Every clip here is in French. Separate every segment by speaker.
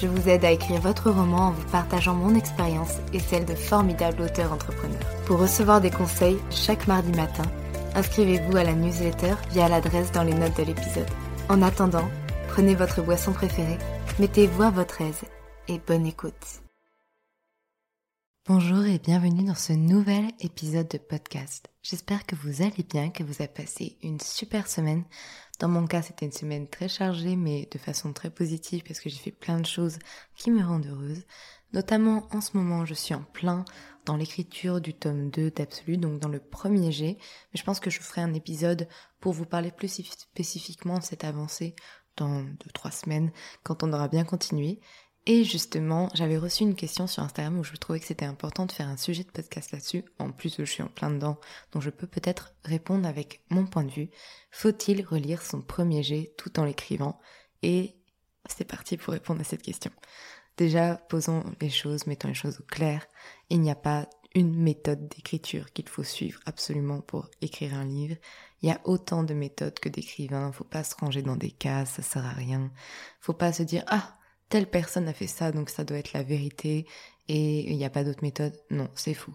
Speaker 1: je vous aide à écrire votre roman en vous partageant mon expérience et celle de formidables auteurs entrepreneurs. Pour recevoir des conseils chaque mardi matin, inscrivez-vous à la newsletter via l'adresse dans les notes de l'épisode. En attendant, prenez votre boisson préférée, mettez-vous à votre aise et bonne écoute. Bonjour et bienvenue dans ce nouvel épisode de podcast. J'espère que vous allez bien, que vous avez passé une super semaine. Dans mon cas, c'était une semaine très chargée, mais de façon très positive parce que j'ai fait plein de choses qui me rendent heureuse. Notamment en ce moment, je suis en plein dans l'écriture du tome 2 d'Absolu, donc dans le premier G. Mais je pense que je ferai un épisode pour vous parler plus spécifiquement de cette avancée dans 2-3 semaines, quand on aura bien continué. Et justement, j'avais reçu une question sur Instagram où je trouvais que c'était important de faire un sujet de podcast là-dessus. En plus, je suis en plein dedans, donc je peux peut-être répondre avec mon point de vue. Faut-il relire son premier jet tout en l'écrivant? Et c'est parti pour répondre à cette question. Déjà, posons les choses, mettons les choses au clair. Il n'y a pas une méthode d'écriture qu'il faut suivre absolument pour écrire un livre. Il y a autant de méthodes que d'écrivains. Faut pas se ranger dans des cases, ça sert à rien. Faut pas se dire ah telle personne a fait ça, donc ça doit être la vérité et il n'y a pas d'autre méthode. Non, c'est fou.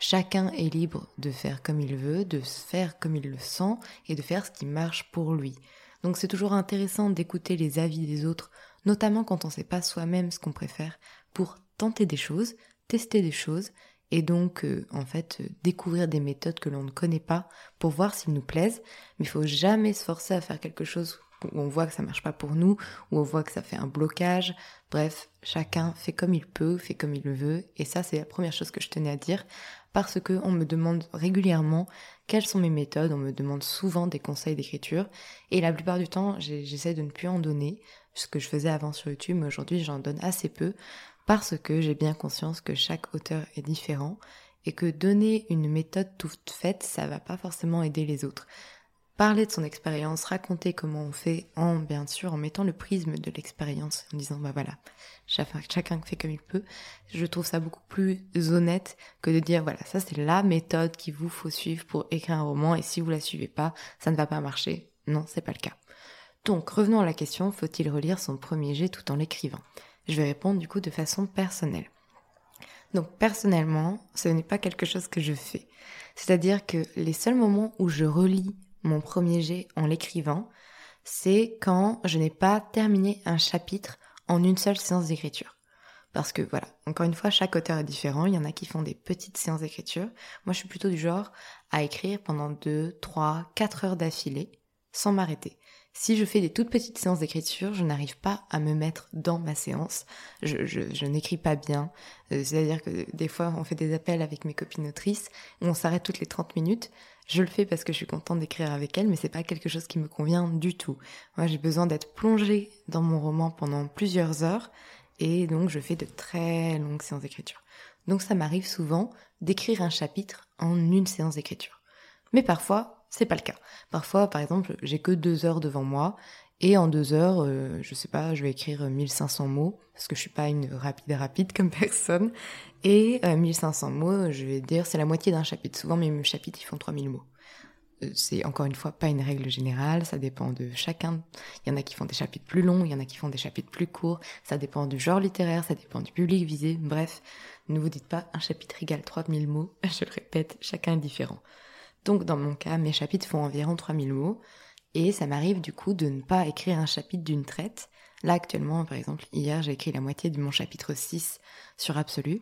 Speaker 1: Chacun est libre de faire comme il veut, de faire comme il le sent et de faire ce qui marche pour lui. Donc c'est toujours intéressant d'écouter les avis des autres, notamment quand on ne sait pas soi-même ce qu'on préfère, pour tenter des choses, tester des choses et donc euh, en fait euh, découvrir des méthodes que l'on ne connaît pas pour voir s'ils nous plaisent. Mais il faut jamais se forcer à faire quelque chose on voit que ça marche pas pour nous, où on voit que ça fait un blocage. Bref, chacun fait comme il peut, fait comme il veut, et ça c'est la première chose que je tenais à dire, parce que on me demande régulièrement quelles sont mes méthodes, on me demande souvent des conseils d'écriture, et la plupart du temps j'essaie de ne plus en donner, ce que je faisais avant sur YouTube, mais aujourd'hui j'en donne assez peu, parce que j'ai bien conscience que chaque auteur est différent, et que donner une méthode toute faite, ça va pas forcément aider les autres parler de son expérience, raconter comment on fait, en bien sûr en mettant le prisme de l'expérience, en disant bah voilà, chacun, fait comme il peut. Je trouve ça beaucoup plus honnête que de dire voilà ça c'est la méthode qu'il vous faut suivre pour écrire un roman et si vous la suivez pas, ça ne va pas marcher. Non, c'est pas le cas. Donc revenons à la question faut-il relire son premier jet tout en l'écrivant? Je vais répondre du coup de façon personnelle. Donc personnellement, ce n'est pas quelque chose que je fais. C'est-à-dire que les seuls moments où je relis mon premier jet en l'écrivant, c'est quand je n'ai pas terminé un chapitre en une seule séance d'écriture. Parce que voilà, encore une fois, chaque auteur est différent. Il y en a qui font des petites séances d'écriture. Moi, je suis plutôt du genre à écrire pendant 2, 3, 4 heures d'affilée, sans m'arrêter. Si je fais des toutes petites séances d'écriture, je n'arrive pas à me mettre dans ma séance. Je, n'écris pas bien. Euh, c'est-à-dire que des fois, on fait des appels avec mes copines autrices, où on s'arrête toutes les 30 minutes. Je le fais parce que je suis contente d'écrire avec elles, mais c'est pas quelque chose qui me convient du tout. Moi, j'ai besoin d'être plongée dans mon roman pendant plusieurs heures, et donc je fais de très longues séances d'écriture. Donc ça m'arrive souvent d'écrire un chapitre en une séance d'écriture. Mais parfois, c'est pas le cas. Parfois, par exemple, j'ai que deux heures devant moi Et en deux heures, euh, je sais pas, je vais écrire 1500 mots, parce que je suis pas une rapide rapide comme personne. Et 1500 mots, je vais dire, c'est la moitié d'un chapitre. Souvent, mes chapitres, ils font 3000 mots. C'est encore une fois pas une règle générale, ça dépend de chacun. Il y en a qui font des chapitres plus longs, il y en a qui font des chapitres plus courts, ça dépend du genre littéraire, ça dépend du public visé, bref. Ne vous dites pas un chapitre égale 3000 mots, je le répète, chacun est différent. Donc dans mon cas, mes chapitres font environ 3000 mots, et ça m'arrive du coup de ne pas écrire un chapitre d'une traite. Là actuellement, par exemple, hier j'ai écrit la moitié de mon chapitre 6 sur Absolu,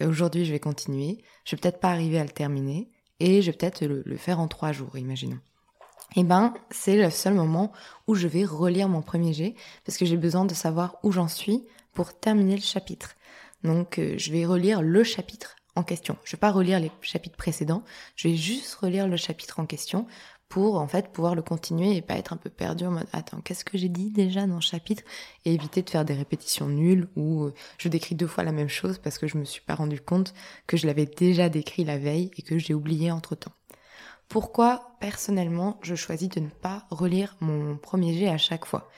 Speaker 1: et aujourd'hui je vais continuer, je vais peut-être pas arriver à le terminer, et je vais peut-être le, faire en trois jours, imaginons eh ben, c'est le seul moment où je vais relire mon premier jet parce que j'ai besoin de savoir où j'en suis pour terminer le chapitre. Donc, euh, je vais relire le chapitre en question. Je vais pas relire les chapitres précédents, je vais juste relire le chapitre en question pour en fait pouvoir le continuer et pas être un peu perdu en mode attends qu'est-ce que j'ai dit déjà dans le chapitre? Et éviter de faire des répétitions nulles où euh, je décris deux fois la même chose parce que je me suis pas rendu compte que je l'avais déjà décrit la veille et que j'ai oublié entre temps. Pourquoi personnellement je choisis de ne pas relire mon premier jet à chaque fois?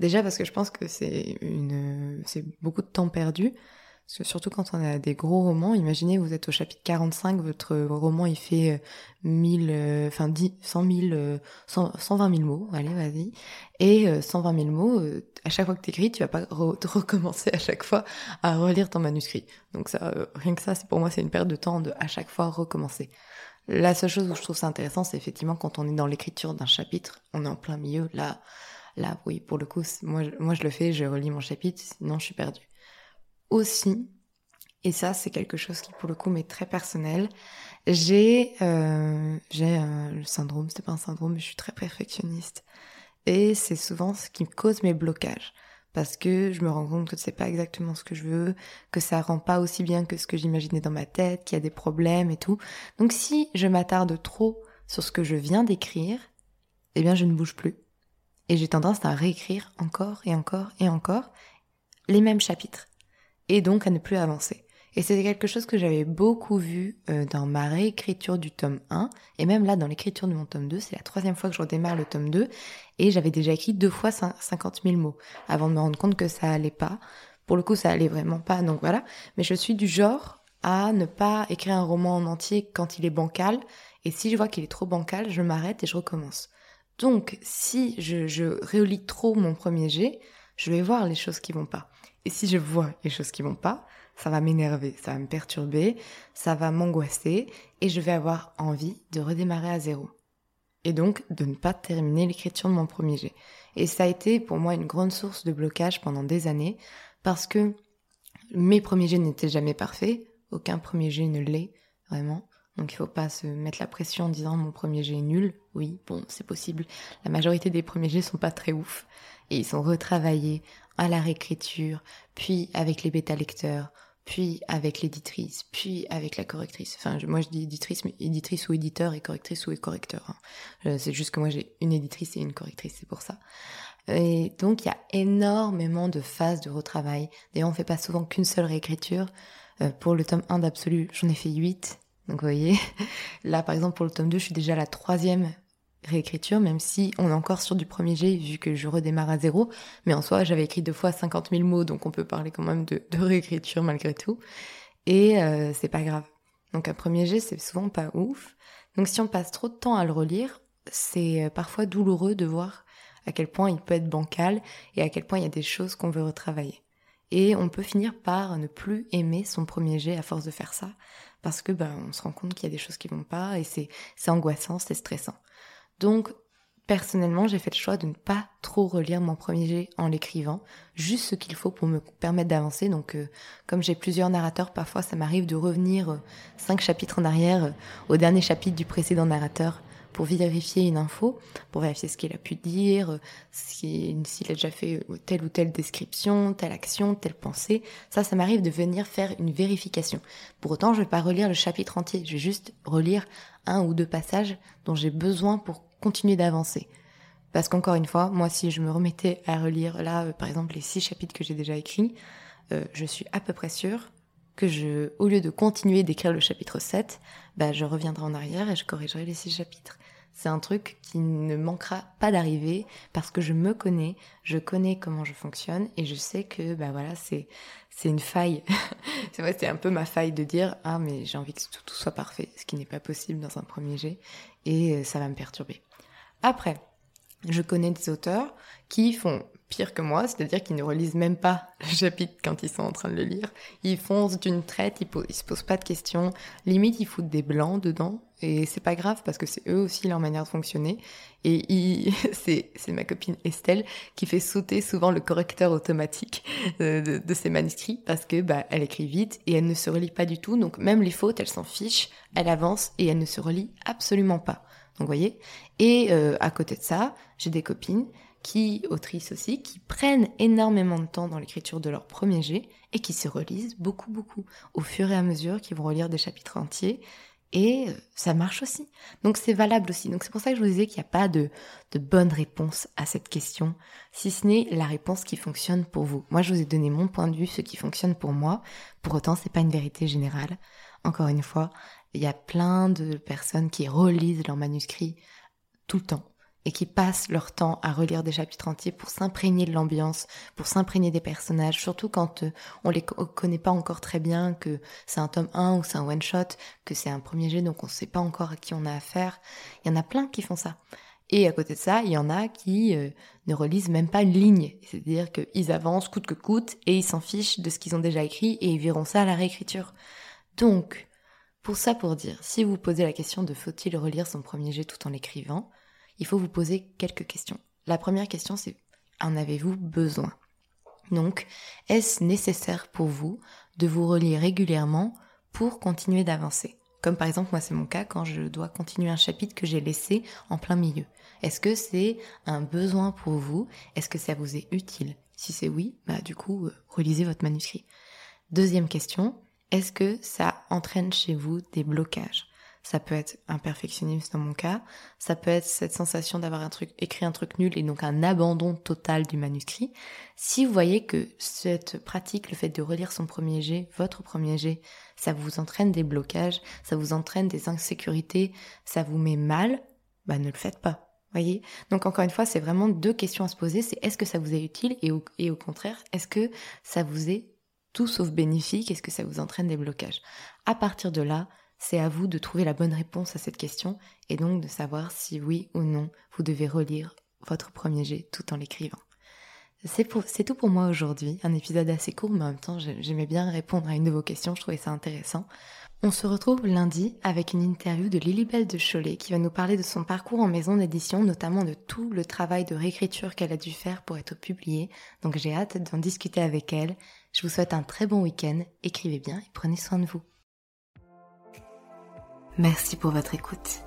Speaker 1: Déjà parce que je pense que c'est une c'est beaucoup de temps perdu. Parce que surtout quand on a des gros romans, imaginez vous êtes au chapitre 45, votre roman il fait 1000, euh, euh, enfin 10, 100 000, 120 000 mots, allez vas-y. Et 120 euh, 000 mots, à chaque fois que t'écris, tu vas pas recommencer à chaque fois à relire ton manuscrit. Donc ça, rien que ça, c'est pour moi c'est une perte de temps de à chaque fois recommencer. La seule chose où je trouve ça intéressant, c'est effectivement quand on est dans l'écriture d'un chapitre, on est en plein milieu, là, là, oui, pour le coup, moi, moi je le fais, je relis mon chapitre, sinon je suis perdue. Aussi, et ça c'est quelque chose qui pour le coup m'est très personnel, j'ai euh, euh, le syndrome, c'est pas un syndrome, mais je suis très perfectionniste. Et c'est souvent ce qui me cause mes blocages parce que je me rends compte que c'est pas exactement ce que je veux, que ça rend pas aussi bien que ce que j'imaginais dans ma tête, qu'il y a des problèmes et tout. Donc si je m'attarde trop sur ce que je viens d'écrire, eh bien je ne bouge plus. Et j'ai tendance à réécrire encore et encore et encore les mêmes chapitres. Et donc à ne plus avancer. Et c'était quelque chose que j'avais beaucoup vu euh, dans ma réécriture du tome 1, et même là dans l'écriture de mon tome 2, c'est la troisième fois que je redémarre le tome 2, et j'avais déjà écrit deux fois 50 000 mots, avant de me rendre compte que ça allait pas. Pour le coup, ça allait vraiment pas, donc voilà. Mais je suis du genre à ne pas écrire un roman en entier quand il est bancal, et si je vois qu'il est trop bancal, je m'arrête et je recommence. Donc, si je, je relis trop mon premier jet, je vais voir les choses qui vont pas. Et si je vois les choses qui vont pas, ça va m'énerver, ça va me perturber, ça va m'angoisser et je vais avoir envie de redémarrer à zéro. Et donc de ne pas terminer l'écriture de mon premier jet. Et ça a été pour moi une grande source de blocage pendant des années parce que mes premiers jets n'étaient jamais parfaits, aucun premier jet ne l'est vraiment. Donc il faut pas se mettre la pression en disant mon premier jet est nul. Oui, bon, c'est possible. La majorité des premiers jets sont pas très ouf et ils sont retravaillés à la réécriture, puis avec les bêta lecteurs, puis avec l'éditrice, puis avec la correctrice. Enfin, moi je dis éditrice, mais éditrice ou éditeur et correctrice ou correcteur. Hein. C'est juste que moi j'ai une éditrice et une correctrice, c'est pour ça. Et donc il y a énormément de phases de retravail. D'ailleurs, on fait pas souvent qu'une seule réécriture. Euh, pour le tome 1 d'Absolu, j'en ai fait 8. Donc vous voyez, là par exemple pour le tome 2, je suis déjà la troisième réécriture, même si on est encore sur du premier jet, vu que je redémarre à zéro. Mais en soi, j'avais écrit deux fois 50 000 mots, donc on peut parler quand même de, réécriture malgré tout. Et euh, c'est pas grave. Donc un premier jet, c'est souvent pas ouf. Donc si on passe trop de temps à le relire, c'est euh, parfois douloureux de voir à quel point il peut être bancal et à quel point il y a des choses qu'on veut retravailler. Et on peut finir par ne plus aimer son premier jet à force de faire ça, parce que ben on se rend compte qu'il y a des choses qui vont pas et c'est c'est angoissant, c'est stressant. Donc, personnellement, j'ai fait le choix de ne pas trop relire mon premier jet en l'écrivant, juste ce qu'il faut pour me permettre d'avancer. Donc, euh, comme j'ai plusieurs narrateurs, parfois ça m'arrive de revenir euh, cinq chapitres en arrière euh, au dernier chapitre du précédent narrateur pour vérifier une info, pour vérifier ce qu'il a pu dire, s'il a déjà fait telle ou telle description, telle action, telle pensée. Ça, ça m'arrive de venir faire une vérification. Pour autant, je vais pas relire le chapitre entier, je vais juste relire un ou deux passages dont j'ai besoin pour continuer d'avancer. Parce qu'encore une fois, moi, si je me remettais à relire là, euh, par exemple, les six chapitres que j'ai déjà écrits, euh, je suis à peu près sûre que je, au lieu de continuer d'écrire le chapitre 7, bah, je reviendrai en arrière et je corrigerai les six chapitres. C'est un truc qui ne manquera pas d'arriver parce que je me connais, je connais comment je fonctionne et je sais que bah voilà, c'est c'est une faille. c'est vrai, c'est un peu ma faille de dire ah mais j'ai envie que tout, tout soit parfait, ce qui n'est pas possible dans un premier jet et euh, ça va me perturber. Après, je connais des auteurs qui font pire que moi, c'est-à-dire qu'ils ne relisent même pas le chapitre quand ils sont en train de le lire. Ils foncent d'une traite, ils, se posent pas de questions. Limite, ils foutent des blancs dedans. Et c'est pas grave parce que c'est eux aussi leur manière de fonctionner. Et c'est, ma copine Estelle qui fait sauter souvent le correcteur automatique de, de, de, ses manuscrits parce que bah, elle écrit vite et elle ne se relit pas du tout. Donc même les fautes, elle s'en fiche, elle avance et elle ne se relit absolument pas. Donc, voyez? Et euh, à côté de ça, j'ai des copines qui, autrices aussi, qui prennent énormément de temps dans l'écriture de leur premier jet et qui se relisent beaucoup, beaucoup au fur et à mesure qu'ils vont relire des chapitres entiers. Et euh, ça marche aussi. Donc c'est valable aussi. Donc c'est pour ça que je vous disais qu'il n'y a pas de, de bonne réponse à cette question, si ce n'est la réponse qui fonctionne pour vous. Moi, je vous ai donné mon point de vue, ce qui fonctionne pour moi. Pour autant, c'est pas une vérité générale. Encore une fois, il y a plein de personnes qui relisent leurs manuscrits tout le temps et qui passent leur temps à relire des chapitres entiers pour s'imprégner de l'ambiance, pour s'imprégner des personnages, surtout quand euh, on les connaît pas encore très bien, que c'est un tome 1 ou c'est un one-shot, que c'est un premier jet, donc on sait pas encore à qui on a affaire. Il y en a plein qui font ça. Et à côté de ça, il y en a qui euh, ne relisent même pas une ligne. C'est-à-dire qu'ils avancent coûte que coûte et ils s'en fichent de ce qu'ils ont déjà écrit et ils verront ça à la réécriture. Donc, pour ça, pour dire, si vous posez la question de faut-il relire son premier jet tout en l'écrivant, il faut vous poser quelques questions. La première question, c'est en avez-vous besoin? Donc, est-ce nécessaire pour vous de vous relire régulièrement pour continuer d'avancer? Comme par exemple, moi, c'est mon cas quand je dois continuer un chapitre que j'ai laissé en plein milieu. Est-ce que c'est un besoin pour vous? Est-ce que ça vous est utile? Si c'est oui, bah du coup, euh, relisez votre manuscrit. Deuxième question, est-ce que ça entraîne chez vous des blocages ça peut être un perfectionnisme dans mon cas, ça peut être cette sensation d'avoir écrit un truc nul et donc un abandon total du manuscrit. Si vous voyez que cette pratique, le fait de relire son premier jet, votre premier jet, ça vous entraîne des blocages, ça vous entraîne des insécurités, ça vous met mal, bah ne le faites pas. Voyez? Donc encore une fois, c'est vraiment deux questions à se poser, c'est est-ce que ça vous est utile et au, et au contraire, est-ce que ça vous est tout sauf bénéfique Est-ce que ça vous entraîne des blocages À partir de là, c'est à vous de trouver la bonne réponse à cette question et donc de savoir si oui ou non vous devez relire votre premier jet tout en l'écrivant. C'est, tout pour moi aujourd'hui, un épisode assez court mais en même temps j'aimais bien répondre à une de vos questions, je trouvais ça intéressant. On se retrouve lundi avec une interview de Lilibelle de Cholet qui va nous parler de son parcours en maison d'édition, notamment de tout le travail de réécriture qu'elle a dû faire pour être publiée. Donc j'ai hâte d'en discuter avec elle. Je vous souhaite un très bon week-end, écrivez bien et prenez soin de vous. Merci pour votre écoute.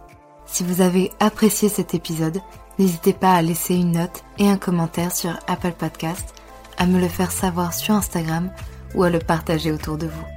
Speaker 1: Si vous avez apprécié cet épisode, n'hésitez pas à laisser une note et un commentaire sur Apple Podcast, à me le faire savoir sur Instagram ou à le partager autour de vous.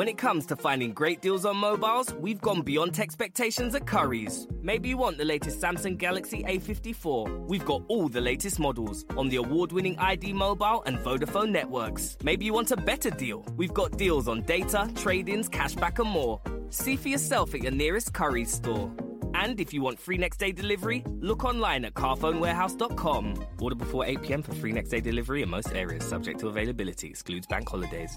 Speaker 2: When it comes to finding great deals on mobiles, we've gone beyond expectations at Curry's. Maybe you want the latest Samsung Galaxy A54. We've got all the latest models on the award winning ID Mobile and Vodafone networks. Maybe you want a better deal. We've got deals on data, trade ins, cashback, and more. See for yourself at your nearest Curry's store. And if you want free next day delivery, look online at carphonewarehouse.com. Order before 8 pm for free next day delivery in most areas, subject to availability, excludes bank holidays.